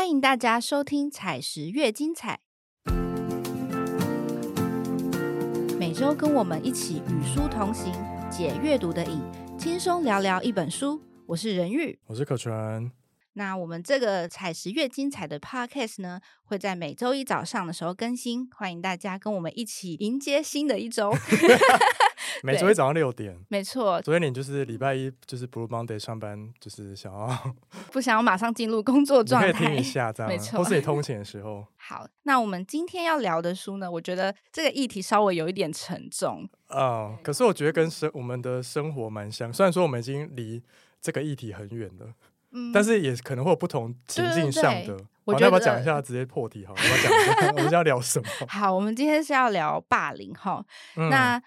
欢迎大家收听《采石越精彩》，每周跟我们一起与书同行，解阅读的瘾，轻松聊聊一本书。我是任玉，我是可纯。那我们这个采石越精彩的 podcast 呢，会在每周一早上的时候更新，欢迎大家跟我们一起迎接新的一周。每周一早上六点，没错。昨天你就是礼拜一就是 Blue Monday 上班，就是想要不想要马上进入工作状态，可以听一下，这样没错。或是你通勤的时候。好，那我们今天要聊的书呢，我觉得这个议题稍微有一点沉重。啊，可是我觉得跟生我们的生活蛮像，虽然说我们已经离这个议题很远了。嗯，但是也可能会有不同情境上的。我要不要讲一下？直接破题好，我要讲一下，我们要聊什么？好，我们今天是要聊霸凌哈。那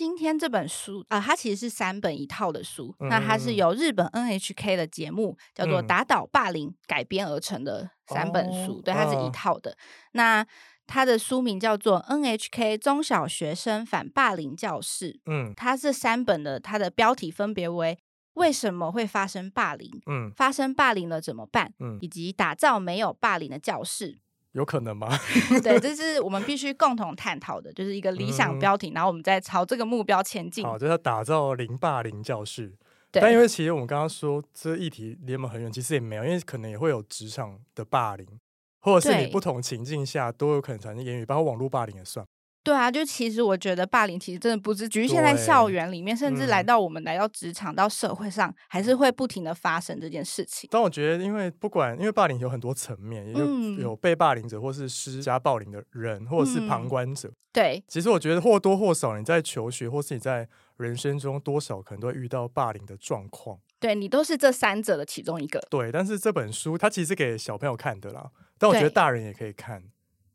今天这本书啊，它其实是三本一套的书。那它是由日本 NHK 的节目叫做《打倒霸凌》改编而成的三本书，对，它是一套的。那它的书名叫做《NHK 中小学生反霸凌教室》。嗯，它这三本的它的标题分别为。为什么会发生霸凌？嗯，发生霸凌了怎么办？嗯，以及打造没有霸凌的教室，有可能吗？对，这是我们必须共同探讨的，就是一个理想标题，然后我们再朝这个目标前进。好，就是要打造零霸凌教室。但因为其实我们刚刚说这议题离我们很远，其实也没有，因为可能也会有职场的霸凌，或者是你不同情境下都有可能产生言语，包括网络霸凌也算。对啊，就其实我觉得霸凌其实真的不是局限在校园里面，甚至来到我们来到职场到社会上，还是会不停的发生这件事情。但我觉得，因为不管因为霸凌有很多层面，也有有被霸凌者，或是施加暴凌的人，或者是旁观者。对，其实我觉得或多或少你在求学，或是你在人生中多少可能都会遇到霸凌的状况。对你都是这三者的其中一个。对，但是这本书它其实给小朋友看的啦，但我觉得大人也可以看。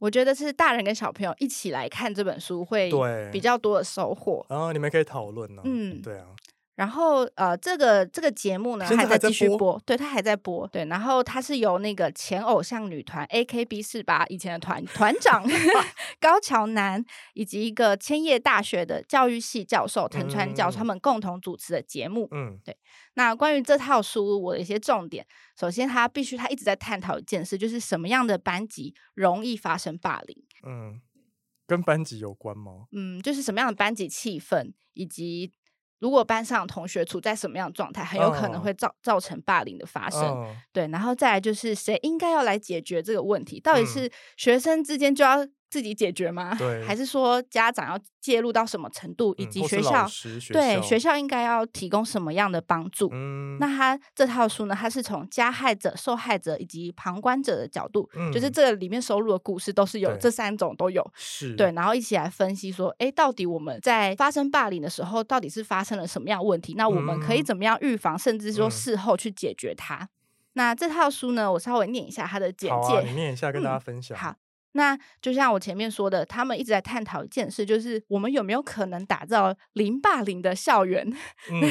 我觉得是大人跟小朋友一起来看这本书会比较多的收获，然后你们可以讨论呢。嗯，对啊。然后呃，这个这个节目呢还在继续播，对，它还在播。对，然后它是由那个前偶像女团 A K B 四八以前的团团长 高桥南，以及一个千叶大学的教育系教授藤川教授他们共同主持的节目。嗯，对。那关于这套书，我的一些重点，首先它必须它一直在探讨一件事，就是什么样的班级容易发生霸凌。嗯，跟班级有关吗？嗯，就是什么样的班级气氛以及。如果班上同学处在什么样的状态，很有可能会造造成霸凌的发生。对，然后再来就是谁应该要来解决这个问题？到底是学生之间就要？自己解决吗？对，还是说家长要介入到什么程度，以及学校对学校应该要提供什么样的帮助？嗯，那他这套书呢？他是从加害者、受害者以及旁观者的角度，就是这个里面收录的故事都是有这三种都有，是对，然后一起来分析说，哎，到底我们在发生霸凌的时候，到底是发生了什么样问题？那我们可以怎么样预防，甚至说事后去解决它？那这套书呢？我稍微念一下它的简介，你念一下跟大家分享。好。那就像我前面说的，他们一直在探讨一件事，就是我们有没有可能打造零霸凌的校园？嗯，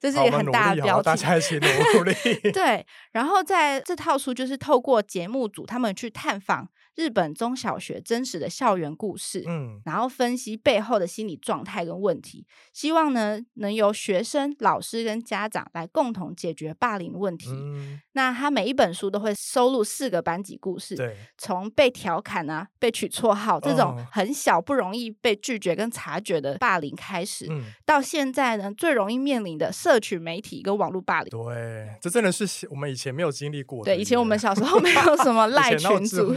这是一个很大的标题。大家一起努力。对，然后在这套书就是透过节目组他们去探访。日本中小学真实的校园故事，嗯，然后分析背后的心理状态跟问题，希望呢能由学生、老师跟家长来共同解决霸凌问题。那他每一本书都会收录四个班级故事，对，从被调侃啊、被取绰号这种很小不容易被拒绝跟察觉的霸凌开始，到现在呢最容易面临的社群媒体跟网络霸凌。对，这真的是我们以前没有经历过。对，以前我们小时候没有什么赖群组。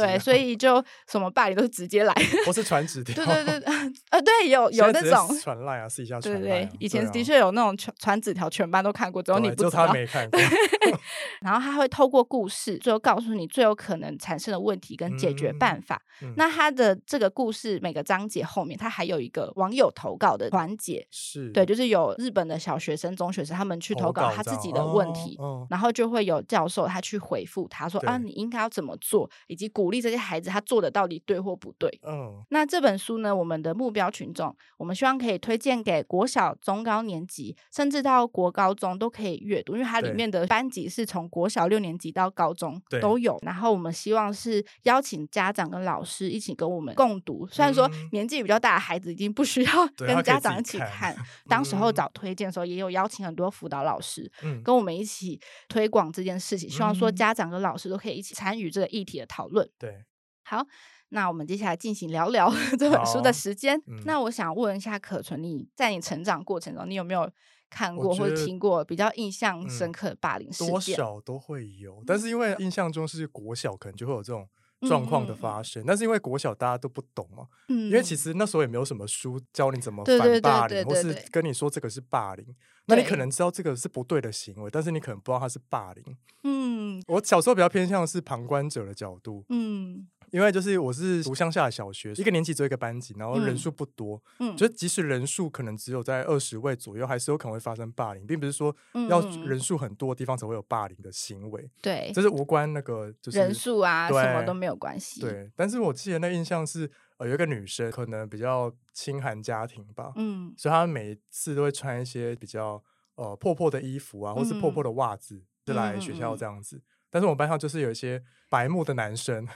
对，所以就什么霸凌都是直接来，不是传纸条。对对对，呃，对，有 有那种传赖啊，试一下传。对对，以前的确有那种传传纸条，全班都看过，只有你不知道。他没看过。然后他会透过故事，最后告诉你最有可能产生的问题跟解决办法。那他的这个故事每个章节后面，他还有一个网友投稿的环节。是对，就是有日本的小学生、中学生，他们去投稿他自己的问题，然后就会有教授他去回复他说啊，你应该要怎么做，以及鼓励这些。孩子他做的到底对或不对？嗯，那这本书呢？我们的目标群众，我们希望可以推荐给国小、中高年级，甚至到国高中都可以阅读，因为它里面的班级是从国小六年级到高中都有。然后我们希望是邀请请家长跟老师一起跟我们共读。虽然说年纪比较大的孩子已经不需要跟家长一起看，当时候找推荐的时候，也有邀请很多辅导老师嗯跟我们一起推广这件事情，希望说家长跟老师都可以一起参与这个议题的讨论。对，好。那我们接下来进行聊聊 这本书的时间。那我想问一下可纯，你在你成长过程中，你有没有看过或者听过比较印象深刻的霸凌事件？多少都会有，但是因为印象中是国小，可能就会有这种状况的发生。但是因为国小大家都不懂嘛，因为其实那时候也没有什么书教你怎么反霸凌，或是跟你说这个是霸凌。那你可能知道这个是不对的行为，但是你可能不知道它是霸凌。嗯，我小时候比较偏向是旁观者的角度。嗯。因为就是我是读乡下的小学，一个年级只有一个班级，然后人数不多，嗯，就。即使人数可能只有在二十位左右，还是有可能会发生霸凌，并不是说要人。数很多的地方才会有霸凌的行为，对，这是无关那个就是人数啊，什么都没有关系，对。但是我记得那印象是，呃，有一个女生可能比较清寒家庭吧，嗯，所以她每次都会穿一些比较呃破破的衣服啊，或是破破。的袜子，就来学校这。样子。但是我们班上就是有一些白目的男生，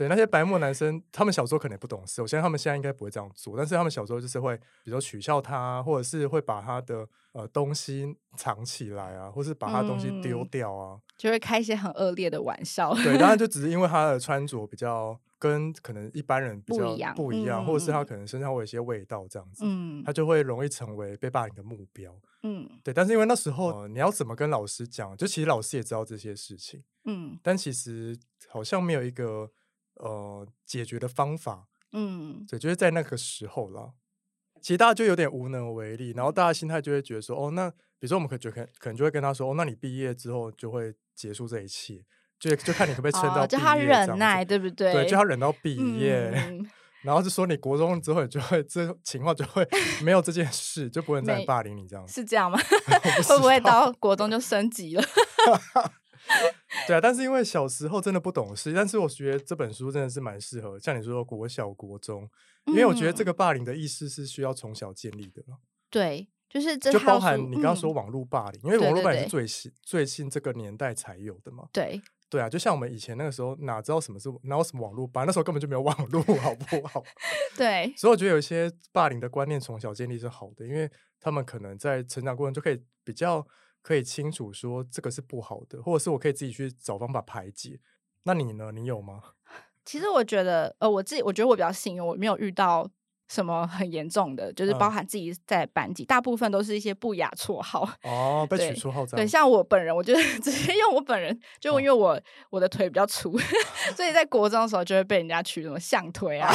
对，那些白目男生，他们小时候可能也不懂事，我相信他们现在应该不会这样做，但是他们小时候就是会，比如说取笑他，或者是会把他的呃东西藏起来啊，或是把他东西丢掉啊，就会开一些很恶劣的玩笑。对，当然就 只是因为他的穿着比较跟可能一般人比较不一样，或者是他可能身上会有一些味道这样子，嗯，他就会容易成为被霸凌的目标。嗯，对，但是因为那时候你要怎么跟老师讲？就其实老师也知道这些事情，嗯，但其实好像没有一个呃解决的方法，嗯，对，就是在那个时候了，其实大家就有点无能为力，然后大家心态就会觉得说，哦，那比如说我们可就可可能就会跟他说，哦，那你毕业之后就会结束这一切，就就看你可不可以撑到，就他忍耐，对不对？对，就他忍到毕业。然后就说你国中之后就会这情况就会没有这件事，就不会再霸凌你这样子，是这样吗？会不会到国中就升级了？对啊，但是因为小时候真的不懂事，但是我觉得这本书真的是蛮适合，像你说国小、国中，因为我觉得这个霸凌的意识是需要从小建立的。对，就是这就包含你刚刚说网络霸凌，因为网络霸凌是最新最近这个年代才有的嘛。对。对啊，就像我们以前那个时候，哪知道什么是哪有什么网络霸？那时候根本就没有网络，好不好？对。所以我觉得有一些霸凌的观念从小建立是好的，因为他们可能在成长过程就可以比较可以清楚说这个是不好的，或者是我可以自己去找方法排解。那你呢？你有吗？其实我觉得，呃，我自己我觉得我比较幸运，我没有遇到。什么很严重的，就是包含自己在班级，大部分都是一些不雅绰号哦，被取绰号对，像我本人，我觉得 直接用我本人，就因为我我的腿比较粗，所以在国中的时候就会被人家取什么象腿啊，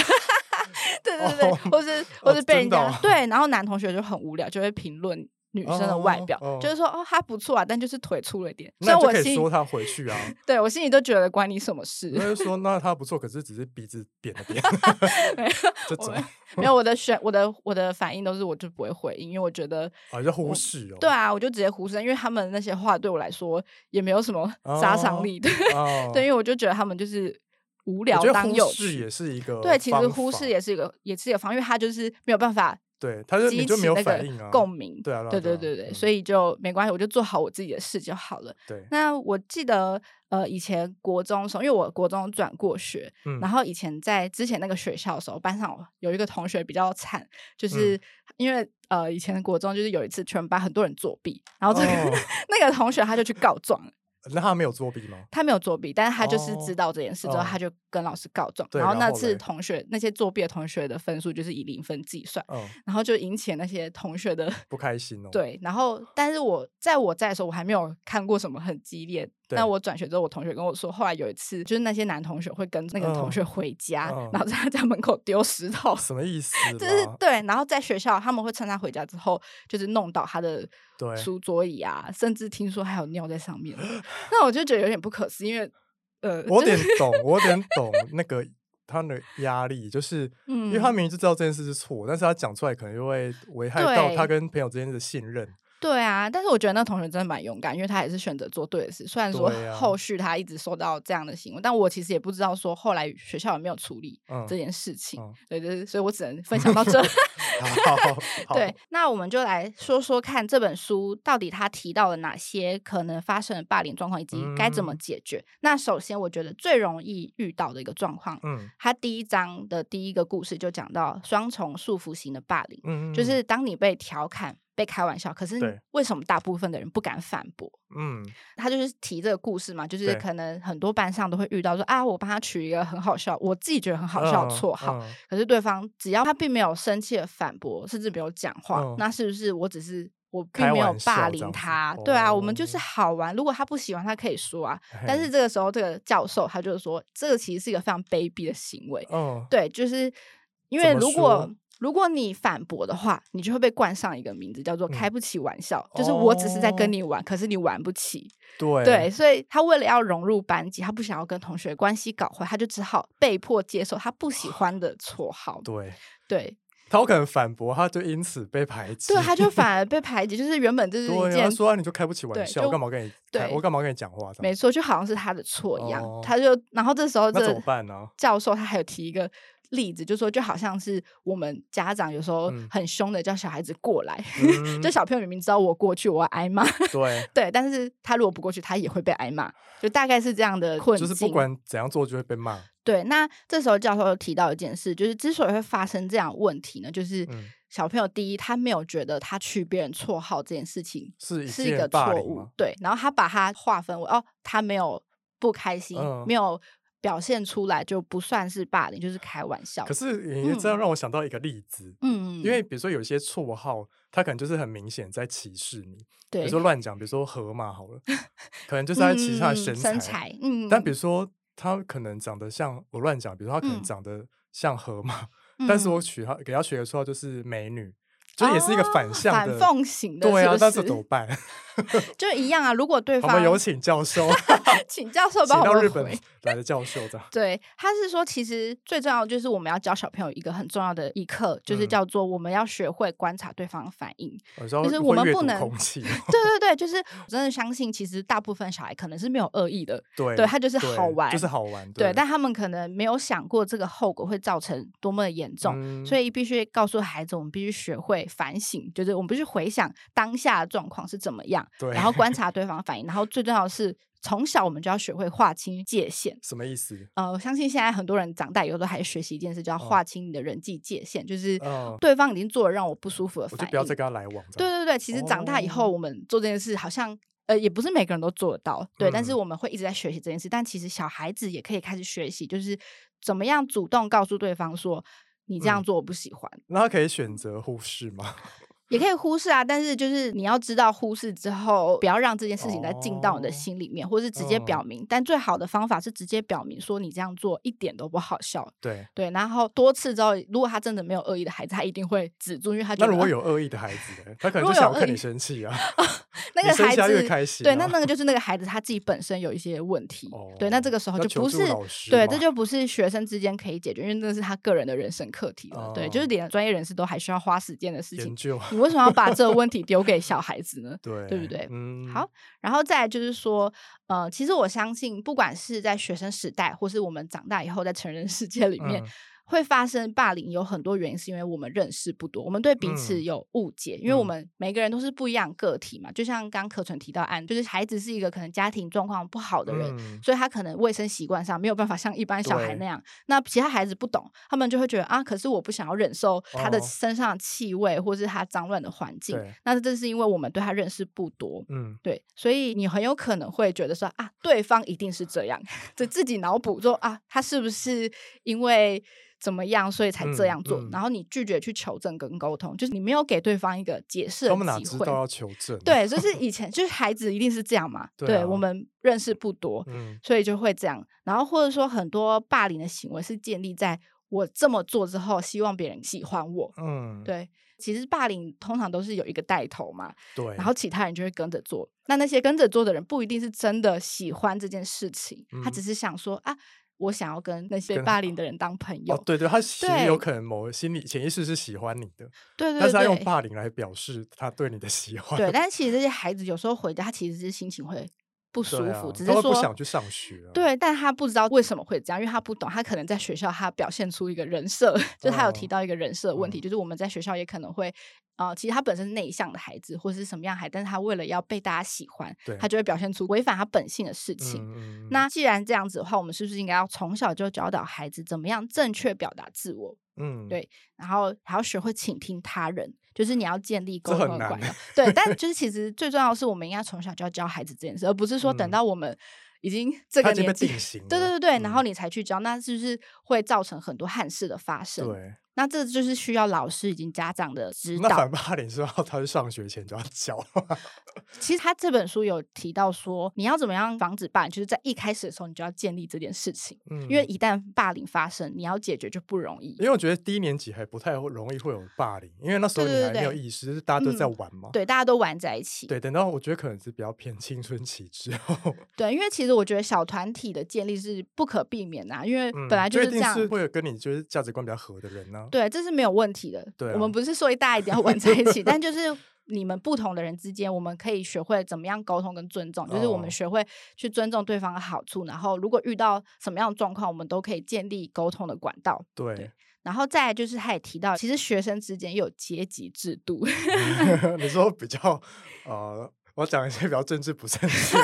对对对，或是或是被人家对，然后男同学就很无聊，就会评论。女生的外表，就是说哦，她不错啊，但就是腿粗了一点。那我可以说她回去啊。对我心里都觉得关你什么事？那就 说那她不错，可是只是鼻子扁了点。没有，这种没有我的选，我的我的反应都是我就不会回应，因为我觉得啊，就忽视哦。对啊，我就直接忽视，因为他们那些话对我来说也没有什么杀伤力的。对，因为我就觉得他们就是无聊当有趣，也是一个对，其实忽视也是一个也是一个方，因为他就是没有办法。对，他就你就没有反应啊，共鸣，对啊，对对对对，所以就没关系，我就做好我自己的事就好了。对，那我记得呃，以前国中的时候，因为我国中转过学，然后以前在之前那个学校的时候，班上有一个同学比较惨，就是因为呃，以前国中就是有一次全班很多人作弊，然后这个 那个同学他就去告状。那他没有作弊吗？他没有作弊，但是他就是知道这件事之后，他就跟老师告状。然后那次同学那些作弊的同学的分数就是以零分计算，然后就引起那些同学的不开心哦。对，然后但是我在我在的时候，我还没有看过什么很激烈。那我转学之后，我同学跟我说，后来有一次，就是那些男同学会跟那个同学回家，然后在 他家门口丢石头，什么意思？就是对，然后在学校他们会趁他回家之后，就是弄倒他的书桌椅啊，甚至听说还有尿在上面。那我就觉得有点不可思议，因为呃，我有点懂，我有点懂那个他的压力，就是 因为他明明就知道这件事是错，但是他讲出来可能就会危害到他跟朋友之间的信任。对啊，但是我觉得那同学真的蛮勇敢，因为他也是选择做对的事。虽然说后续他一直受到这样的行为，但我其实也不知道说后来学校有没有处理这件事情。对对，所以我只能分享到这。对，那我们就来说说看这本书到底他提到了哪些可能发生的霸凌状况，以及该怎么解决。那首先，我觉得最容易遇到的一个状况，嗯，他第一章的第一个故事就讲到双重束缚型的霸凌，嗯，就是当你被调侃。被开玩笑，可是为什么大部分的人不敢反驳？嗯，他就是提这个故事嘛，就是可能很多班上都会遇到说啊，我帮他取一个很好笑，我自己觉得很好笑的绰号，可是对方只要他并没有生气的反驳，甚至没有讲话，那是不是我只是我并没有霸凌他？对啊，我们就是好玩。如果他不喜欢，他可以说啊。但是这个时候，这个教授他就是说，这个其实是一个非常卑鄙的行为。嗯，对，就是因为如果。如果你反驳的话，你就会被冠上一个名字，叫做“开不起玩笑”。就是我只是在跟你玩，可是你玩不起。对对，所以他为了要融入班级，他不想要跟同学关系搞坏，他就只好被迫接受他不喜欢的绰号。对对，他有可能反驳，他就因此被排挤。对，他就反而 被排挤，就是原本就是一件说你就开不起玩笑，我干嘛跟你？对，我干嘛跟你讲话？没错，就好像是他的错一样。他就然后这时候这怎么办呢？教授他还有提一个。例子就说，就好像是我们家长有时候很凶的叫小孩子过来，就小朋友明明知道我过去我要挨骂，对 对，但是他如果不过去，他也会被挨骂，就大概是这样的困境。就是不管怎样做就会被骂。对，那这时候教授又提到一件事，就是之所以会发生这样问题呢，就是小朋友第一他没有觉得他取别人绰号这件事情是是一个错误，对，然后他把它划分为哦，他没有不开心，没有。表现出来就不算是霸凌，就是开玩笑。可是你这样让我想到一个例子，嗯，因为比如说有些绰号，他可能就是很明显在歧视你，对，比如说乱讲，比如说河马好了，可能就是在歧视他的身材，嗯。但比如说他可能长得像我乱讲，比如说他可能长得像河马，但是我取他给他取的绰号就是美女。就也是一个反向反讽型的，对啊，但是怎么办？就一样啊。如果对方，我们有请教授，请教授帮我们回。来的教授这样。对，他是说，其实最重要的就是我们要教小朋友一个很重要的一课，就是叫做我们要学会观察对方的反应。就是我们不能，对对对，就是我真的相信，其实大部分小孩可能是没有恶意的，对，对他就是好玩，就是好玩，对，但他们可能没有想过这个后果会造成多么的严重，所以必须告诉孩子，我们必须学会反省，就是我们必须回想当下的状况是怎么样，然后观察对方反应，然后最重要的是。从小我们就要学会划清界限，什么意思？呃，我相信现在很多人长大以后都还学习一件事，叫划清你的人际界限，就是对方已经做了让我不舒服的反应，就不要再跟他来往。对对对，其实长大以后我们做这件事，好像呃也不是每个人都做得到，对，但是我们会一直在学习这件事。但其实小孩子也可以开始学习，就是怎么样主动告诉对方说你这样做我不喜欢。那他可以选择忽视吗？也可以忽视啊，但是就是你要知道，忽视之后不要让这件事情再进到你的心里面，或是直接表明。但最好的方法是直接表明说你这样做一点都不好笑。对对，然后多次之后，如果他真的没有恶意的孩子，他一定会止住，因为他觉得那如果有恶意的孩子，他可能就想看你生气啊。那个孩子越开心，对，那那个就是那个 孩子他自己本身有一些问题。对，那这个时候就不是对，这就不是学生之间可以解决，因为那是他个人的人生课题了。对，就是连专业人士都还需要花时间的事情。研究，你为什么要把这个？问题丢给小孩子呢？对，对不对？嗯，好，然后再就是说，呃，其实我相信，不管是在学生时代，或是我们长大以后在成人世界里面。会发生霸凌有很多原因，是因为我们认识不多，我们对彼此有误解，因为我们每个人都是不一样个体嘛。就像刚可纯提到案，就是孩子是一个可能家庭状况不好的人，所以他可能卫生习惯上没有办法像一般小孩那样。那其他孩子不懂，他们就会觉得啊，可是我不想要忍受他的身上的气味，或是他脏乱的环境。那这是因为我们对他认识不多，嗯，对，所以你很有可能会觉得说啊，对方一定是这样，就自己脑补说啊，他是不是因为。怎么样，所以才这样做？然后你拒绝去求证跟沟通，就是你没有给对方一个解释的机会。他们哪知道要求证？对，就是以前就是孩子一定是这样嘛。对，我们认识不多，所以就会这样。然后或者说很多霸凌的行为是建立在我这么做之后，希望别人喜欢我。嗯，对。其实霸凌通常都是有一个带头嘛。对。然后其他人就会跟着做。那那些跟着做的人不一定是真的喜欢这件事情，他只是想说啊。我想要跟那些霸凌的人当朋友。对对，他其实有可能某心理潜意识是喜欢你的，对对，但是他用霸凌来表示他对你的喜欢。对，但是其实这些孩子有时候回家，他其实是心情会。不舒服，只是说不想去上学。对，但他不知道为什么会这样，因为他不懂。他可能在学校，他表现出一个人设，就他有提到一个人设问题，就是我们在学校也可能会，呃，其实他本身是内向的孩子，或者是什么样孩，但是他为了要被大家喜欢，他就会表现出违反他本性的事情。那既然这样子的话，我们是不是应该要从小就教导孩子怎么样正确表达自我？嗯，对，然后还要学会倾听他人。就是你要建立沟通的管道，对，但 就是其实最重要的是，我们应该从小就要教孩子这件事，而不是说等到我们已经这个年纪，对对对对，然后你才去教，那是不是会造成很多憾事的发生？对。那这就是需要老师以及家长的指导。那反霸凌是要他是上学前就要教。其实他这本书有提到说，你要怎么样防止霸凌，就是在一开始的时候你就要建立这件事情。嗯，因为一旦霸凌发生，你要解决就不容易。因为我觉得低年级还不太容易会有霸凌，因为那时候你还没有意识，大家都在玩嘛。对，大家都玩在一起。对，等到我觉得可能是比较偏青春期之后。对，因为其实我觉得小团体的建立是不可避免的，因为本来就是这样，会有跟你就是价值观比较合的人呢。对，这是没有问。问题的，我们不是说大家一定要玩在一起，但就是你们不同的人之间，我们可以学会怎么样沟通跟尊重，就是我们学会去尊重对方的好处，然后如果遇到什么样的状况，我们都可以建立沟通的管道。对，然后再就是他也提到，其实学生之间有阶级制度。你说比较呃，我讲一些比较政治不正确，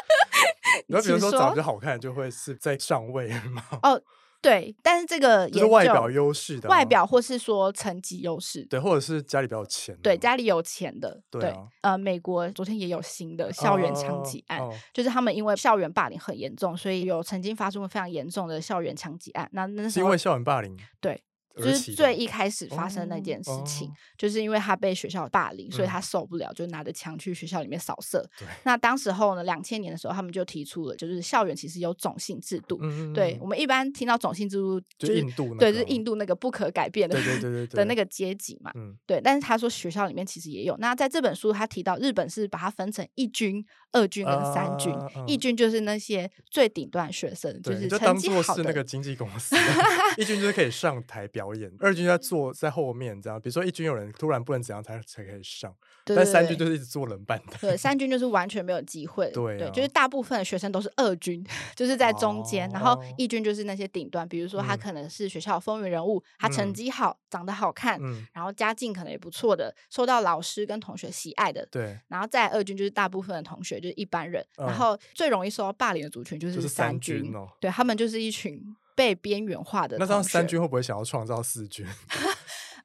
你比如说长得好看就会是在上位吗？哦。对，但是这个是外表优势的，外表或是说成绩优势，对，或者是家里比较有钱，对，家里有钱的，对，呃，美国昨天也有新的校园枪击案，就是他们因为校园霸凌很严重，所以有曾经发生过非常严重的校园枪击案。那那是因为校园霸凌，对。就是最一开始发生那件事情，就是因为他被学校霸凌，所以他受不了，就拿着枪去学校里面扫射。那当时候呢，两千年的时候，他们就提出了，就是校园其实有种姓制度。对我们一般听到种姓制度，就是印度，对，就是印度那个不可改变的，对对对 的那个阶级嘛。对，但是他说学校里面其实也有。那在这本书他提到，日本是把它分成一军、二军跟三军。一军就是那些最顶端学生，就是成绩好的那个经纪公司。一军就是可以上台表演，二军在坐在后面，这样。比如说一军有人突然不能怎样，才才可以上。但三军就是一直坐冷板凳。对，三军就是完全没有机会。对，就是大部分的学生都是二军，就是在中间。然后一军就是那些顶端，比如说他可能是学校风云人物，他成绩好，长得好看，然后家境可能也不错的，受到老师跟同学喜爱的。对。然后在二军就是大部分的同学就是一般人，然后最容易受到霸凌的族群就是三军哦。对他们就是一群。被边缘化的，那这样三军会不会想要创造四军？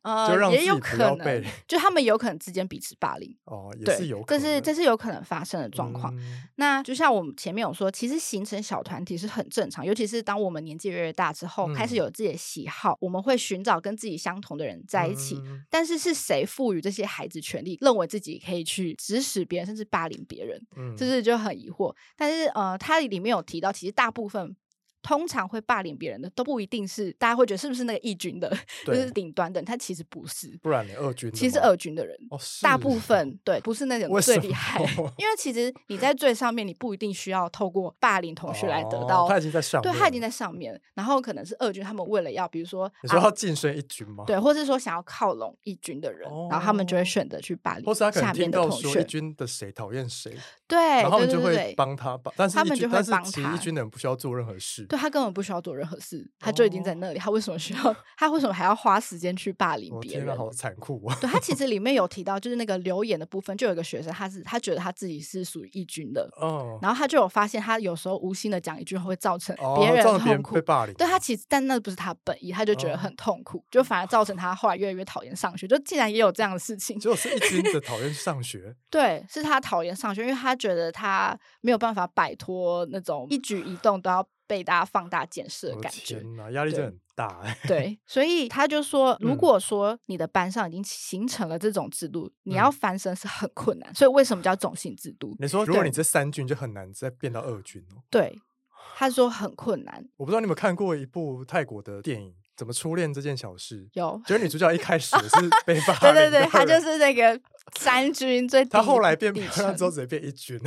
呃，也有可能，就他们有可能之间彼此霸凌哦，也是有可能，这是这是有可能发生的状况。那就像我们前面有说，其实形成小团体是很正常，尤其是当我们年纪越来越大之后，开始有自己的喜好，我们会寻找跟自己相同的人在一起。但是是谁赋予这些孩子权利，认为自己可以去指使别人，甚至霸凌别人？嗯，就是就很疑惑。但是呃，它里面有提到，其实大部分。通常会霸凌别人的都不一定是大家会觉得是不是那个义军的，就是顶端的，他其实不是。不然你二军其实二军的人，大部分对不是那种最厉害，因为其实你在最上面，你不一定需要透过霸凌同学来得到。他已经在上，对他已经在上面，然后可能是二军，他们为了要比如说你说要晋升一军吗？对，或是说想要靠拢一军的人，然后他们就会选择去霸凌，或是他下面的同学。一军的谁讨厌谁，对，然后就会帮他帮，但是他们就会帮他。一军的人不需要做任何事，对他根本不需要做。任何事，他就已经在那里。他为什么需要？他为什么还要花时间去霸凌别人？好残酷啊！对他其 实里面有提到，就是那个留言的部分，就有一个学生，他是他觉得他自己是属于义军的，哦，然后他就有发现，他有时候无心的讲一句话会造成别人痛苦，被霸凌。对他其实，但那不是他本意，他就觉得很痛苦，就反而造成他后来越来越讨厌上学。就竟然也有这样的事情，就是义军的讨厌上学。对，是他讨厌上学，因为他觉得他没有办法摆脱那种一举一动都要。被大家放大检视的感觉，压力真的很大。对，所以他就说，如果说你的班上已经形成了这种制度，你要翻身是很困难。所以为什么叫种姓制度？你说，如果你这三军就很难再变到二军哦。对，他说很困难。我不知道你有没有看过一部泰国的电影。怎么初恋这件小事？有，觉得女主角一开始是 被霸对对对，她就是那个三军最，她后来变漂亮之后直接变一军。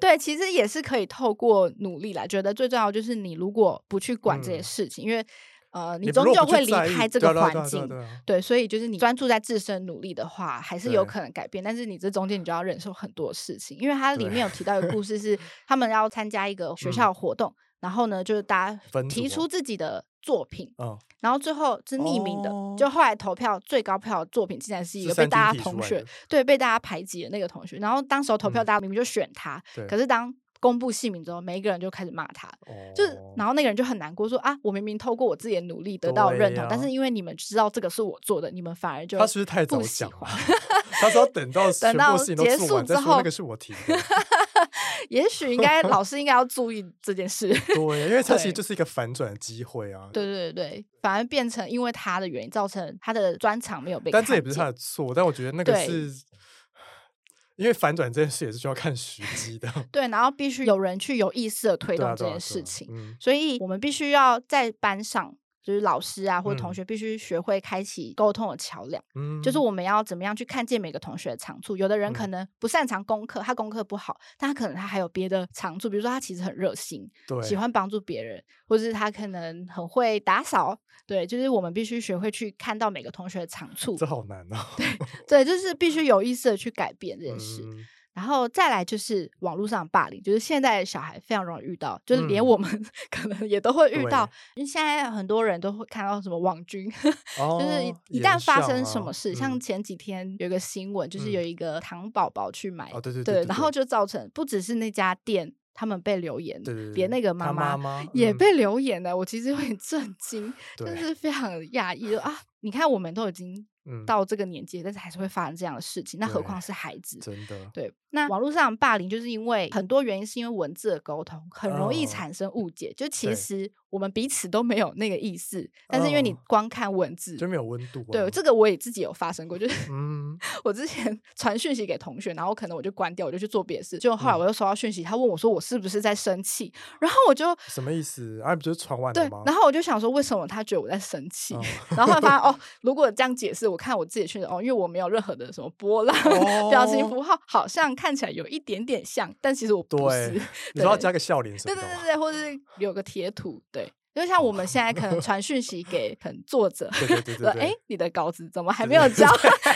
对，其实也是可以透过努力来，觉得最重要就是你如果不去管这些事情，因为。呃，你终究会离开这个环境，对，所以就是你专注在自身努力的话，还是有可能改变。但是你这中间你就要忍受很多事情，因为它里面有提到一个故事，是 他们要参加一个学校活动，然后呢，就是大家提出自己的作品，嗯然后最后是匿名的，就后来投票最高票的作品竟然是一个被大家同学对被大家排挤的那个同学，然后当时候投票大家明明就选他，可是当。公布姓名之后，每一个人就开始骂他，就是，然后那个人就很难过，说啊，我明明透过我自己的努力得到认同，但是因为你们知道这个是我做的，你们反而就他是不是太早讲？他说等到 等到结束之后，那个是我提的。也许应该老师应该要注意这件事。对，因为他其实就是一个反转的机会啊。对对对反而变成因为他的原因造成他的专场没有被，但这也不是他的错。但我觉得那个是。因为反转这件事也是需要看时机的，对，然后必须有人去有意识的推动这件事情，所以我们必须要在班上，就是老师啊或者同学必须学会开启沟通的桥梁，嗯，就是我们要怎么样去看见每个同学的长处。有的人可能不擅长功课，他功课不好，但他可能他还有别的长处，比如说他其实很热心，对，喜欢帮助别人，或者是他可能很会打扫。对，就是我们必须学会去看到每个同学的长处，这好难哦。对，对，就是必须有意识的去改变这件事。然后再来就是网络上霸凌，就是现在小孩非常容易遇到，就是连我们 可能也都会遇到。因为现在很多人都会看到什么网军，就是一旦发生什么事，像前几天有一个新闻，就是有一个糖宝宝去买，对对对，然后就造成不只是那家店。他们被留言，连那个妈妈也被留言了。我其实有点震惊，真是非常讶异啊！你看，我们都已经。到这个年纪，但是还是会发生这样的事情，那何况是孩子？真的对。那网络上霸凌，就是因为很多原因，是因为文字的沟通很容易产生误解。就其实我们彼此都没有那个意思，但是因为你光看文字就没有温度。对，这个我也自己有发生过，就是嗯，我之前 传讯息给同学，然后可能我就关掉，我就去做别的事。就后来我又收到讯息，他问我说我是不是在生气，然后我就什么意思？啊，不就是传完了吗？然后我就想说，为什么他觉得我在生气？然后后来发现哦，如果这样解释，我看我自己去哦，因为我没有任何的什么波浪表情符号，好像看起来有一点点像，但其实我不是。你说要加个笑脸什么的，对对对对，或者是有个贴图，对。就像我们现在可能传讯息给可能作者，说哎，你的稿子怎么还没有交？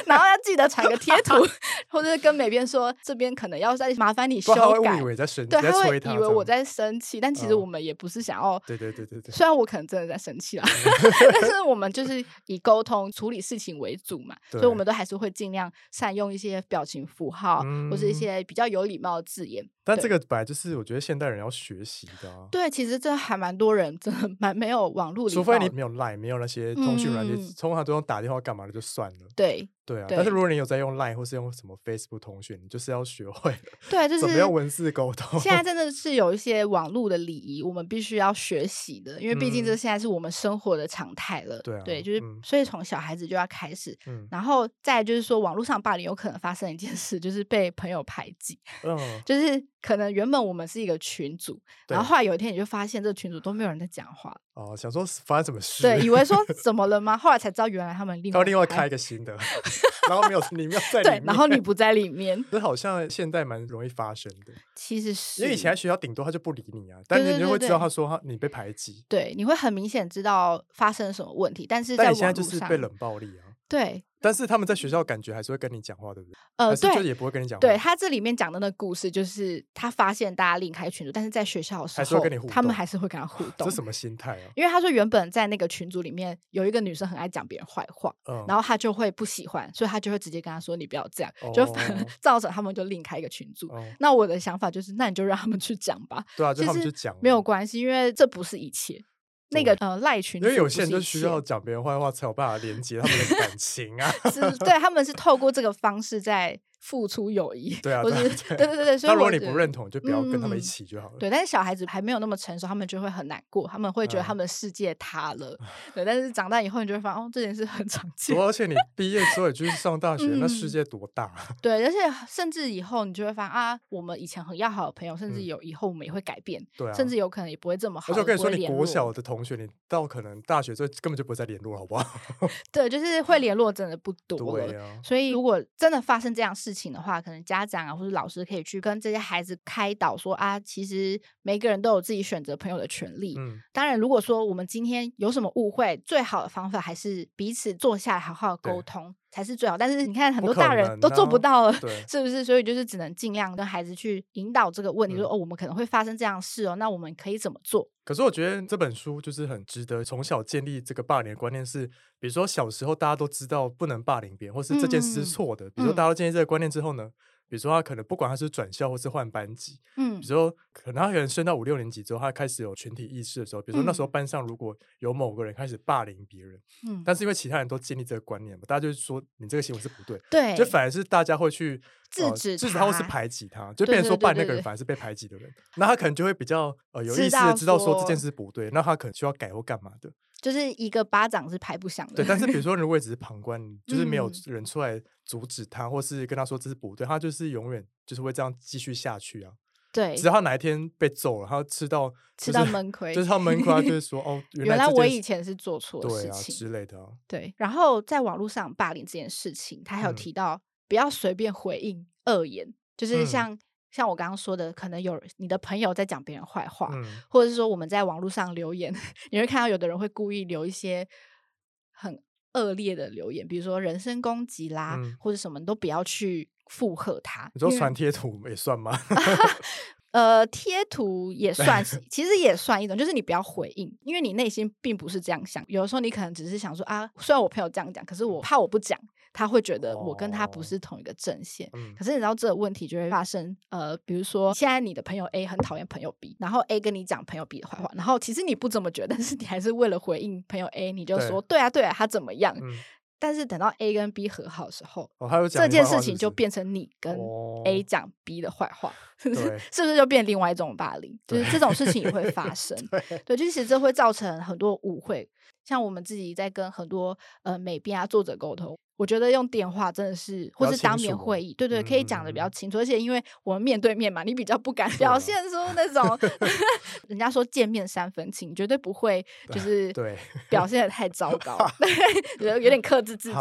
然后要记得传个贴图，或者是跟美编说这边可能要再麻烦你修改。对，他会以为我在生气，但其实我们也不是想要。对对对对对。虽然我可能真的在生气啦，但是我们就是以沟通处理事情为主嘛，所以我们都还是会尽量善用一些表情符号，或是一些比较有礼貌的字眼。但这个本来就是我觉得现代人要学习的。对，其实这还蛮多人真的蛮没有网络，除非你没有 Line，没有那些通讯软件，通常都用打电话干嘛的就算了。对。对啊，但是如果你有在用 Line 或是用什么 Facebook 通讯，你就是要学会 对，就是怎么用文字沟通。现在真的是有一些网络的礼仪，我们必须要学习的，因为毕竟这现在是我们生活的常态了。对，对，就是所以从小孩子就要开始，然后再就是说，网络上霸凌有可能发生一件事，就是被朋友排挤。嗯，就是可能原本我们是一个群组，然后后来有一天你就发现这个群组都没有人在讲话。哦，想说发生什么事？对，以为说 怎么了吗？后来才知道原来他们另外另外开一个新的。然后没有，你没有在里面。对，然后你不在里面，这好像现在蛮容易发生的。其实是因为以前在学校顶多他就不理你啊，但是你就会知道他说他你被排挤。对，你会很明显知道发生什么问题，但是在你现在就是被冷暴力啊。对。但是他们在学校感觉还是会跟你讲话，对不对？呃，对，就也不会跟你讲。对他这里面讲的那个故事，就是他发现大家另开群组，但是在学校的时候，他们还是会跟他互动。这什么心态啊？因为他说原本在那个群组里面有一个女生很爱讲别人坏话，然后他就会不喜欢，所以他就会直接跟他说：“你不要这样。”就反而造成他们就另开一个群组。那我的想法就是，那你就让他们去讲吧。对啊，就他们去讲，没有关系，因为这不是一切。那个呃赖群，因为有些人就需要讲别人坏话才有办法连接他们的感情啊。是，对他们是透过这个方式在付出友谊，对啊，对对对对。所以如果你不认同，就不要跟他们一起就好了。对，但是小孩子还没有那么成熟，他们就会很难过，他们会觉得他们世界塌了。对，但是长大以后，你就会发现哦，这件事很常见。而且你毕业之后，也就是上大学，那世界多大？对，而且甚至以后你就会发现啊，我们以前很要好的朋友，甚至有以后我们也会改变，对，甚至有可能也不会这么好。而且我就跟你说，你国小的同学，你到可能大学之后根本就不会再联络，好不好？对，就是会联络真的不多了。所以如果真的发生这样事情的话，可能家长啊或者老师可以去跟这些孩子开导说啊，其实每个人都有自己选择朋友的权利。嗯，当然，如果说我们今天有什么误会，最好的方法还是彼此坐下来好好沟通。才是最好，但是你看很多大人都做不到了，是不是？所以就是只能尽量跟孩子去引导这个问题，说哦，我们可能会发生这样事哦，那我们可以怎么做？可是我觉得这本书就是很值得从小建立这个霸凌的观念，是比如说小时候大家都知道不能霸凌别人，或是这件事是错的。比如说大家都建立这个观念之后呢？比如说他可能不管他是转校或是换班级，嗯，比如说可能他可能升到五六年级之后，他开始有群体意识的时候，比如说那时候班上如果有某个人开始霸凌别人，嗯，但是因为其他人都建立这个观念嘛，大家就是说你这个行为是不对，对，就反而是大家会去制止制止他或是排挤他，就变成说霸那个人反而是被排挤的人，那他可能就会比较呃有意识的知道说这件事不对，那他可能需要改或干嘛的。就是一个巴掌是拍不响的。对，但是比如 说，如果只是旁观，就是没有人出来阻止他，或是跟他说这是不对，他就是永远就是会这样继续下去啊。对，只要他哪一天被揍了，他吃到吃到闷亏，就是他闷亏，就是 说哦，原来我以前是做错事情之类的。对，然后在网络上霸凌这件事情，他还有提到不要随便回应恶言，就是像。像我刚刚说的，可能有你的朋友在讲别人坏话，或者是说我们在网络上留言，你会看到有的人会故意留一些很恶劣的留言，比如说人身攻击啦，或者什么，你都不要去附和他。你说传贴图也算吗？呃，贴图也 算是，其实也算一种，就是你不要回应，因为你内心并不是这样想。有的时候你可能只是想说啊，虽然我朋友这样讲，可是我怕我不讲。他会觉得我跟他不是同一个阵线，可是你知道这个问题就会发生。呃，比如说现在你的朋友 A 很讨厌朋友 B，然后 A 跟你讲朋友 B 的坏话，然后其实你不怎么觉得，但是你还是为了回应朋友 A，你就说对啊对啊，他怎么样？但是等到 A 跟 B 和好的时候，这件事情就变成你跟 A 讲 B 的坏话，是不是就变另外一种霸凌？就是这种事情也会发 生。对，就其实这会造成很多误会。像我们自己在跟很多呃美编啊作者沟通。我觉得用电话真的是，或是当面会议，对对，可以讲的比较清楚。而且因为我们面对面嘛，你比较不敢表现出那种，人家说见面三分情，绝对不会就是对表现的太糟 糕，对，有点克制自己。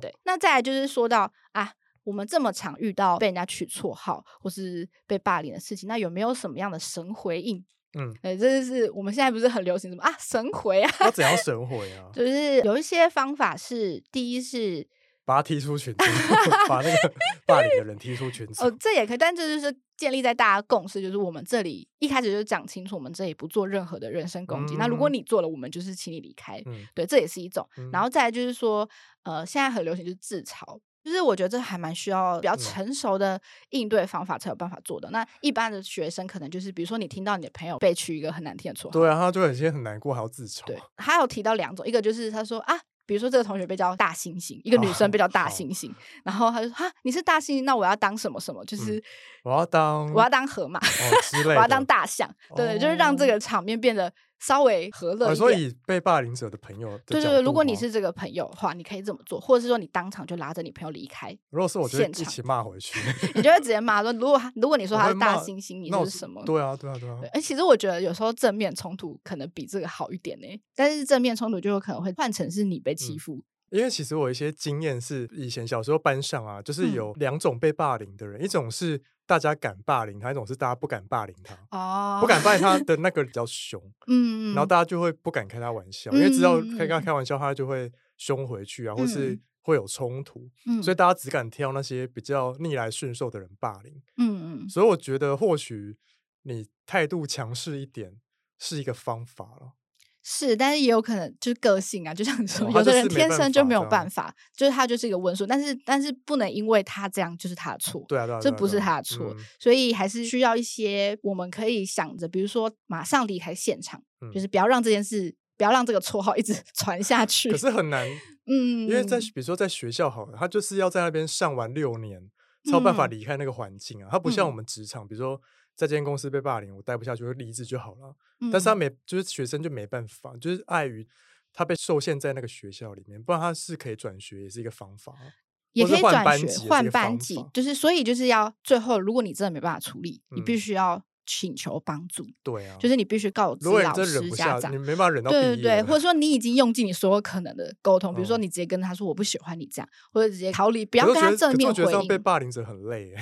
对，那再来就是说到啊，我们这么常遇到被人家取绰号或是被霸凌的事情，那有没有什么样的神回应？嗯，哎，这就是我们现在不是很流行什么啊 神回啊？要怎样神回啊？就是有一些方法是，第一是把他踢出群组，把那个 霸凌的人踢出群组。哦，这也可以，但这就是建立在大家共识，就是我们这里一开始就讲清楚，我们这里不做任何的人身攻击。那如果你做了，我们就是请你离开。嗯，对，这也是一种。然后再来就是说，呃，现在很流行就是自嘲。就是我觉得这还蛮需要比较成熟的应对方法才有办法做的。那一般的学生可能就是，比如说你听到你的朋友被取一个很难听的绰号，对啊，他就有些很难过，还要自嘲。对，他有提到两种，一个就是他说啊。比如说，这个同学被叫大猩猩，一个女生被叫大猩猩，然后他就说：“哈，你是大猩猩，那我要当什么什么？就是我要当我要当河马 我要当大象，对，就是让这个场面变得稍微和乐一点。”所以被霸凌者的朋友，对对对，如果你是这个朋友的话，你可以这么做，或者是说你当场就拉着你朋友离开。如果是我，就一起骂回去。你就会直接骂说：“如果如果你说他是大猩猩，你是什么？”对啊，对啊，对啊。哎，其实我觉得有时候正面冲突可能比这个好一点呢，但是正面冲突就有可能会换成是你被欺负。因为其实我一些经验是，以前小时候班上啊，就是有两种被霸凌的人，一种是大家敢霸凌他，一种是大家不敢霸凌他。哦，不敢霸凌他的那个比较凶，嗯，然后大家就会不敢开他玩笑，因为知道开跟他开玩笑，他就会凶回去啊，或是会有冲突，所以大家只敢挑那些比较逆来顺受的人霸凌。嗯嗯，所以我觉得或许你态度强势一点是一个方法了。是，但是也有可能就是个性啊，就像你说，有的人天生就没有办法，就是他就是一个温顺，但是但是不能因为他这样就是他的错，对啊，对啊这不是他的错，所以还是需要一些我们可以想着，比如说马上离开现场，就是不要让这件事，不要让这个绰号一直 传下去。可是很难，嗯，因为在比如说在学校好了，他就是要在那边上完六年。才有办法离开那个环境啊。他不像我们职场，比如说在这间公司被霸凌，我待不下去，我离职就好了。但是他没，就是学生就没办法，就是碍于他被受限在那个学校里面，不然他是可以转学，也是一个方法。也可以转学换班级，就是所以就是要最后，如果你真的没办法处理，你必须要。请求帮助，对啊，就是你必须告知老师、家长，你没办法忍到对对对，或者说你已经用尽你所有可能的沟通，比如说你直接跟他说我不喜欢你这样，或者直接逃离，不要跟他正面回应。被霸凌者很累，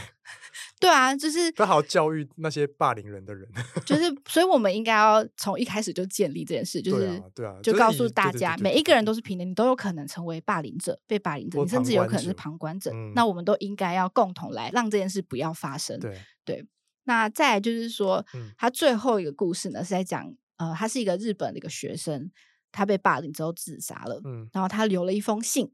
对啊，就是不好教育那些霸凌人的人，就是，所以我们应该要从一开始就建立这件事，就是对啊，就告诉大家，每一个人都是平等，你都有可能成为霸凌者、被霸凌者，你甚至有可能是旁观者，那我们都应该要共同来让这件事不要发生，对对。那再来就是说，他最后一个故事呢是在讲，呃，他是一个日本的一个学生，他被霸凌之后自杀了。嗯，然后他留了一封信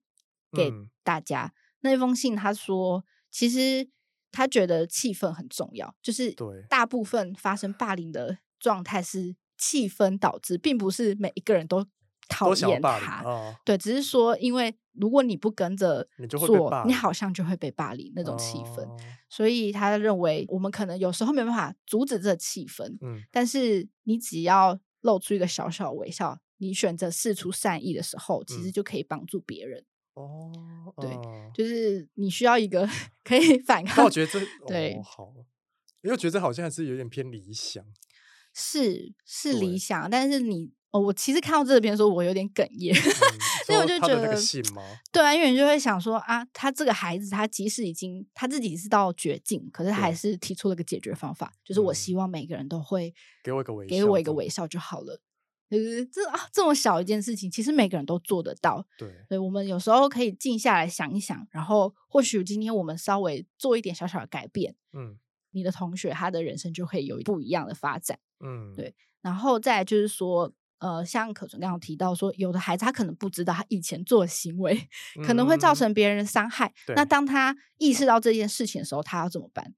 给大家。那封信他说，其实他觉得气氛很重要，就是大部分发生霸凌的状态是气氛导致，并不是每一个人都。讨厌他，对，只是说，因为如果你不跟着做，你好像就会被霸凌那种气氛，所以他认为我们可能有时候没办法阻止这气氛，嗯，但是你只要露出一个小小微笑，你选择试出善意的时候，其实就可以帮助别人。哦，对，就是你需要一个 可以反抗。我觉得这对好，因为觉得好像还是有点偏理想，是是理想，但是你哦。我其实看到这篇的时候，我有点哽咽，所以我就觉得，对啊，因为你就会想说啊，他这个孩子，他即使已经他自己是到绝境，可是还是提出了个解决方法，就是我希望每个人都会给我一个微笑给我一个微笑就好了。就是这啊，这么小一件事情，其实每个人都做得到。对，所以我们有时候可以静下来想一想，然后或许今天我们稍微做一点小小的改变，嗯，你的同学他的人生就会有不一样的发展。嗯，对，然后再就是说。呃，像可纯刚刚提到说，有的孩子他可能不知道他以前做的行为可能会造成别人的伤害。那当他意识到这件事情的时候，他要怎么办？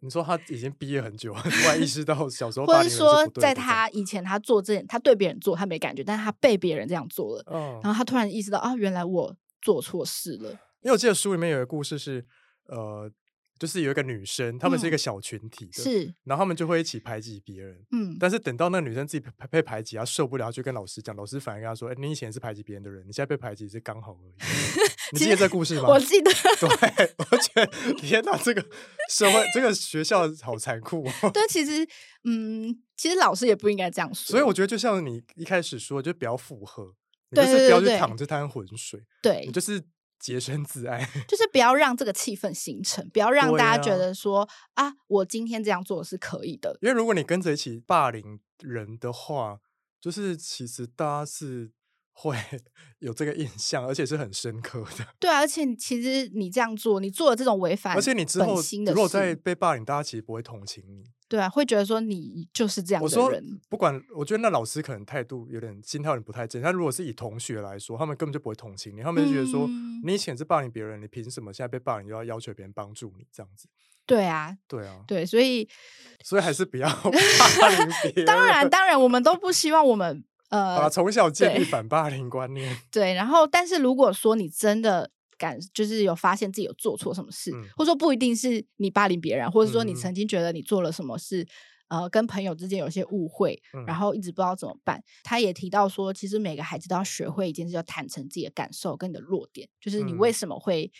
你说他已经毕业很久，突然意识到小时候，或者说在他以前他做这件，他对别人做他没感觉，但是他被别人这样做了，然后他突然意识到啊，原来我做错事了。因为我记得书里面有个故事是，呃。就是有一个女生，她们是一个小群体，是，然后她们就会一起排挤别人，嗯，但是等到那个女生自己被被排挤，她受不了，就跟老师讲，老师反而跟她说：“哎，你以前是排挤别人的人，你现在被排挤是刚好而已。” 你记得这故事吗？我记得。对，我觉得天哪，这个社会，这个学校好残酷。对，其实，嗯，其实老师也不应该这样说。所以我觉得，就像你一开始说，就不要附和，你就是不要去淌这滩浑水，对你就是。洁身自爱，就是不要让这个气氛形成，不要让大家觉得说啊，我今天这样做是可以的。因为如果你跟着一起霸凌人的话，就是其实大家是会有这个印象，而且是很深刻的。对，而且其实你这样做，你做了这种违反，而且你之后如果再被霸凌，大家其实不会同情你。对啊，会觉得说你就是这样的人。不管，我觉得那老师可能态度有点心态有点不太正。但如果是以同学来说，他们根本就不会同情你，他们就觉得说你以前是霸凌别人，你凭什么现在被霸凌就要要求别人帮助你这样子？对啊，对啊，对，所以所以还是不要 霸凌别人。当然，当然，我们都不希望我们呃从小建立反霸凌观念。对，然后，但是如果说你真的。感就是有发现自己有做错什么事，或者说不一定是你霸凌别人，或者说你曾经觉得你做了什么事，呃，跟朋友之间有些误会，然后一直不知道怎么办。他也提到说，其实每个孩子都要学会一件事，叫坦诚自己的感受跟你的弱点，就是你为什么会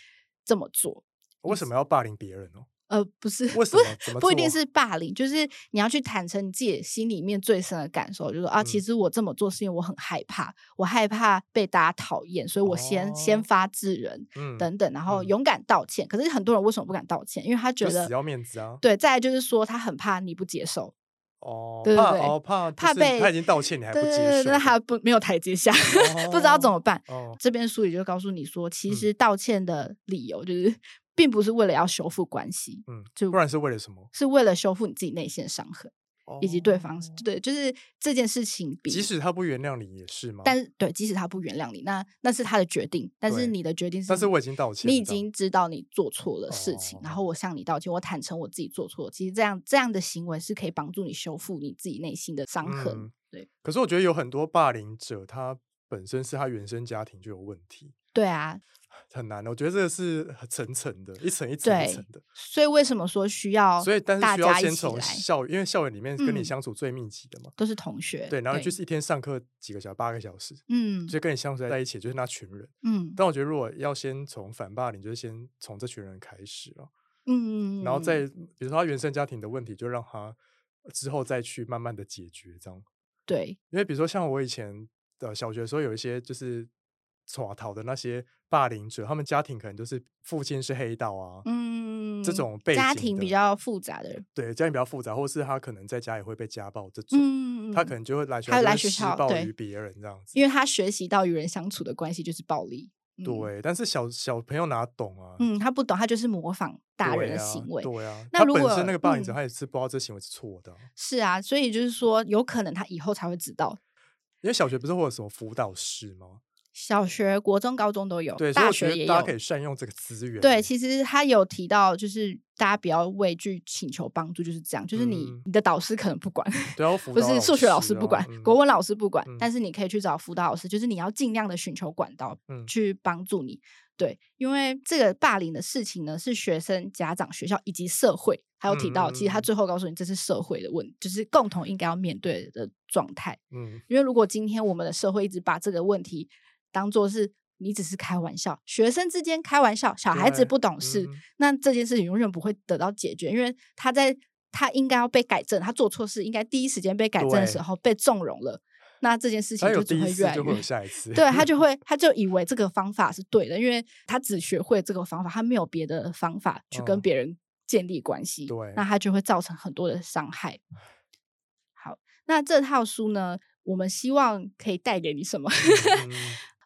这么做？为什么要霸凌别人呢？呃，不是，为什么？不一定是霸凌，就是你要去坦诚你自己心里面最深的感受，就是说啊，其实我这么做是因为我很害怕，我害怕被大家讨厌，所以我先先发制人，等等，然后勇敢道歉。可是很多人为什么不敢道歉？因为他觉得死要面子啊。对，再来就是说他很怕你不接受。哦，对对对，怕怕被他已经道歉，你还不接受，那还不没有台阶下，不知道怎么办。这边书里就告诉你说，其实道歉的理由就是。并不是为了要修复关系，嗯，就不然是为了什么？是为了修复你自己内心的伤痕，以及对方对，就是这件事情。即使他不原谅你，也是吗？但是对，即使他不原谅你，那那是他的决定。但是你的决定是，但是我已经道歉，你已经知道你做错了事情，然后我向你道歉，我坦诚我自己做错。其实这样这样的行为是可以帮助你修复你自己内心的伤痕。对。可是我觉得有很多霸凌者，他本身是他原生家庭就有问题。对啊。很难的，我觉得这个是层层的，一层一层一层的。所以为什么说需要？所以但是需要先从校，因为校园里面跟你相处最密集的嘛，都是同学。对，然后就是一天上课几个小时，八个小时，嗯，就跟你相处在一起，就是那群人，嗯。但我觉得如果要先从反霸凌，就是先从这群人开始了，嗯，然后再比如说他原生家庭的问题，就让他之后再去慢慢的解决，这样。对，因为比如说像我以前的小学的时候，有一些就是。耍逃的那些霸凌者，他们家庭可能都是父亲是黑道啊，嗯，这种背景家庭比较复杂的人，对，家庭比较复杂，或是他可能在家也会被家暴这种，嗯他可能就会来学校来学校暴于别人这样子，因为他学习到与人相处的关系就是暴力，对，但是小小朋友哪懂啊？嗯，他不懂，他就是模仿大人的行为，对啊。那如果那个霸凌者他也是不知道这行为是错的，是啊，所以就是说，有可能他以后才会知道，因为小学不是会有什么辅导室吗？小学、国中、高中都有，对，大学也有，大家可以善用这个资源。对，其实他有提到，就是大家不要畏惧请求帮助，就是这样。就是你你的导师可能不管，不是数学老师不管，国文老师不管，但是你可以去找辅导老师，就是你要尽量的寻求管道去帮助你。对，因为这个霸凌的事情呢，是学生、家长、学校以及社会，还有提到，其实他最后告诉你，这是社会的问，就是共同应该要面对的状态。嗯，因为如果今天我们的社会一直把这个问题。当做是你只是开玩笑，学生之间开玩笑，小孩子不懂事，那这件事情永远不会得到解决，因为他在他应该要被改正，他做错事应该第一时间被改正的时候被纵容了，那这件事情就只会越来越下一次，对他。就会 他就以为这个方法是对的，因为他只学会这个方法，他没有别的方法去跟别人建立关系，对，那他就会造成很多的伤害。好，那这套书呢，我们希望可以带给你什么？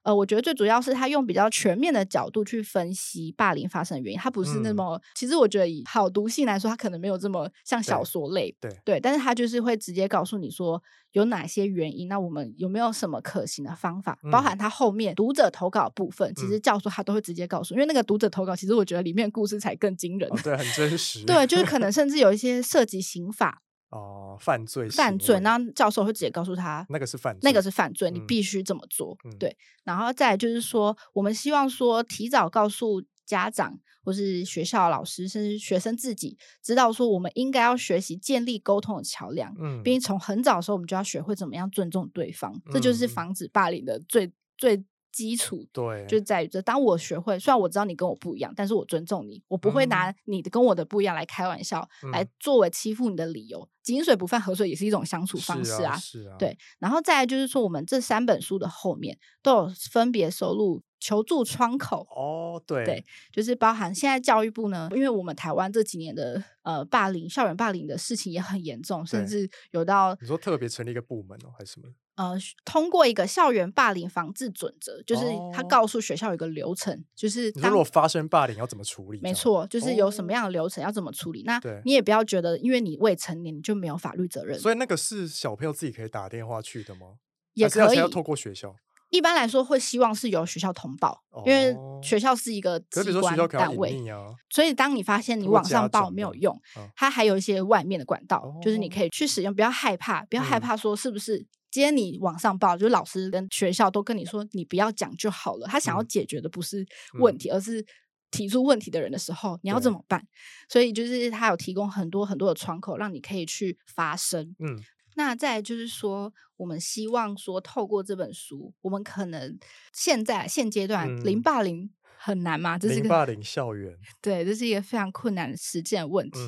呃，我觉得最主要是他用比较全面的角度去分析霸凌发生的原因，他不是那么，其实我觉得以好读性来说，他可能没有这么像小说类，对。对，但是他就是会直接告诉你说有哪些原因，那我们有没有什么可行的方法，包含他后面读者投稿部分，其实教授他都会直接告诉，因为那个读者投稿，其实我觉得里面故事才更惊人，对，很真实，对，就是可能甚至有一些涉及刑法。哦，犯罪，犯罪，然后教授会直接告诉他，那个是犯，罪，那个是犯罪，你必须这么做。对，然后再就是说，我们希望说，提早告诉家长或是学校老师，甚至学生自己，知道说，我们应该要学习建立沟通的桥梁。嗯，并且从很早的时候，我们就要学会怎么样尊重对方，这就是防止霸凌的最最。基础对，就在于这。当我学会，虽然我知道你跟我不一样，但是我尊重你，我不会拿你的跟我的不一样来开玩笑，来作为欺负你的理由。井水不犯河水也是一种相处方式啊。是啊，对。然后再来就是说，我们这三本书的后面都有分别收录求助窗口。哦，对，对，就是包含现在教育部呢，因为我们台湾这几年的呃霸凌、校园霸凌的事情也很严重，甚至有到你说特别成立一个部门哦，还是什么？呃，通过一个校园霸凌防治准则，就是他告诉学校有一个流程，就是如果发生霸凌要怎么处理？没错，就是有什么样的流程要怎么处理。那你也不要觉得，因为你未成年你就没有法律责任。所以那个是小朋友自己可以打电话去的吗？也可以要透过学校。一般来说会希望是由学校通报，因为学校是一个机关单位所以当你发现你网上报没有用，它还有一些外面的管道，就是你可以去使用。不要害怕，不要害怕说是不是。今天你网上报，就是老师跟学校都跟你说，你不要讲就好了。他想要解决的不是问题，而是提出问题的人的时候，你要怎么办？所以就是他有提供很多很多的窗口，让你可以去发声。嗯，那再就是说，我们希望说，透过这本书，我们可能现在现阶段零霸凌很难吗？这是个霸凌校园，对，这是一个非常困难的实践问题。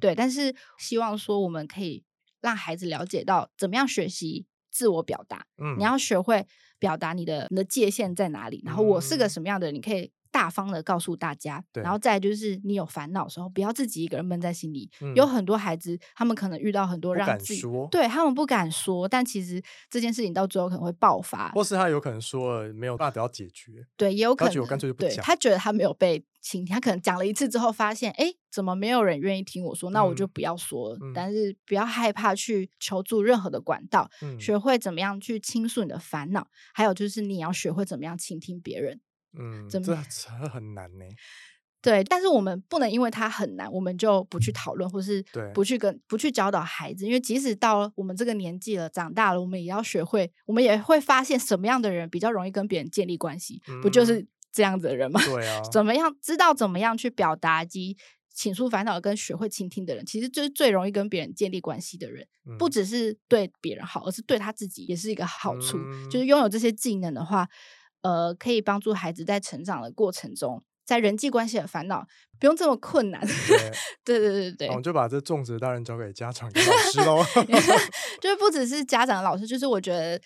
对，但是希望说，我们可以让孩子了解到怎么样学习。自我表达，嗯，你要学会表达你的你的界限在哪里，然后我是个什么样的人，你可以大方的告诉大家，然后再就是你有烦恼的时候，不要自己一个人闷在心里。有很多孩子，他们可能遇到很多让自己对他们不敢说，但其实这件事情到最后可能会爆发，或是他有可能说了没有办法得到解决，对，也有可能我干脆就不讲，他觉得他没有被。倾听，他可能讲了一次之后，发现哎，怎么没有人愿意听我说？那我就不要说了。但是不要害怕去求助任何的管道，学会怎么样去倾诉你的烦恼。还有就是你要学会怎么样倾听别人。嗯，这这很难呢。对，但是我们不能因为它很难，我们就不去讨论，或是不去跟不去教导孩子。因为即使到我们这个年纪了，长大了，我们也要学会，我们也会发现什么样的人比较容易跟别人建立关系，不就是？这样子的人吗？对 啊，怎么样知道怎么样去表达及倾诉烦恼，跟学会倾听的人，其实就是最容易跟别人建立关系的人。不只是对别人好，而是对他自己也是一个好处。就是拥有这些技能的话，呃，可以帮助孩子在成长的过程中。在人际关系的烦恼不用这么困难，对对对对我们就把这重责大人交给家长跟老师喽。就是不只是家长、老师，就是我觉得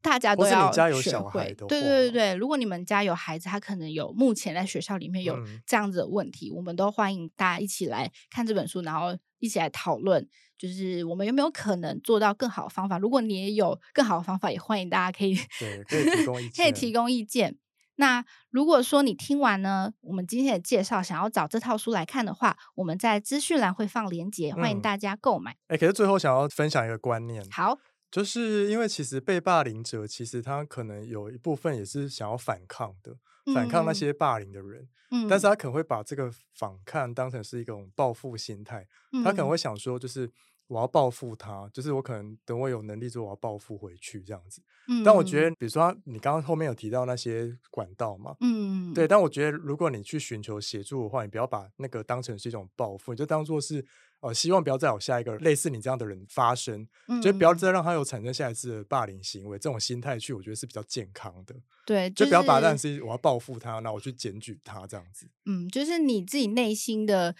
大家都要学会。对对对对，如果你们家有孩子，他可能有目前在学校里面有这样子的问题，我们都欢迎大家一起来看这本书，然后一起来讨论，就是我们有没有可能做到更好的方法。如果你也有更好的方法，也欢迎大家可以对可以提供意见，可以提供意见。那如果说你听完呢，我们今天的介绍，想要找这套书来看的话，我们在资讯栏会放链接，欢迎大家购买。哎，可是最后想要分享一个观念，好，就是因为其实被霸凌者，其实他可能有一部分也是想要反抗的，反抗那些霸凌的人，嗯，但是他可能会把这个反抗当成是一种报复心态，他可能会想说，就是。我要报复他，就是我可能等我有能力之后，我要报复回去这样子。嗯，但我觉得，比如说你刚刚后面有提到那些管道嘛，嗯，对。但我觉得，如果你去寻求协助的话，你不要把那个当成是一种报复，你就当做是呃，希望不要再有下一个类似你这样的人发生，就不要再让他有产生下一次的霸凌行为。这种心态去，我觉得是比较健康的。对，就不要把当是我要报复他，那我去检举他这样子。嗯，就是你自己内心的。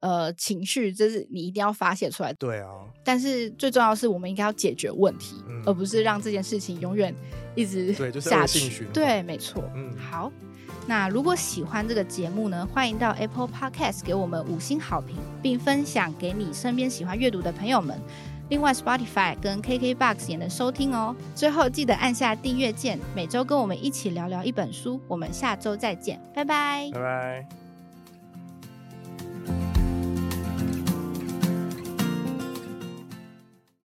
呃，情绪这是你一定要发泄出来。对啊，但是最重要的是，我们应该要解决问题，而不是让这件事情永远一直下去。对，没错。嗯，好。那如果喜欢这个节目呢，欢迎到 Apple Podcast 给我们五星好评，并分享给你身边喜欢阅读的朋友们。另外，Spotify 跟 KKBox 也能收听哦。最后记得按下订阅键，每周跟我们一起聊聊一本书。我们下周再见，拜拜，拜拜。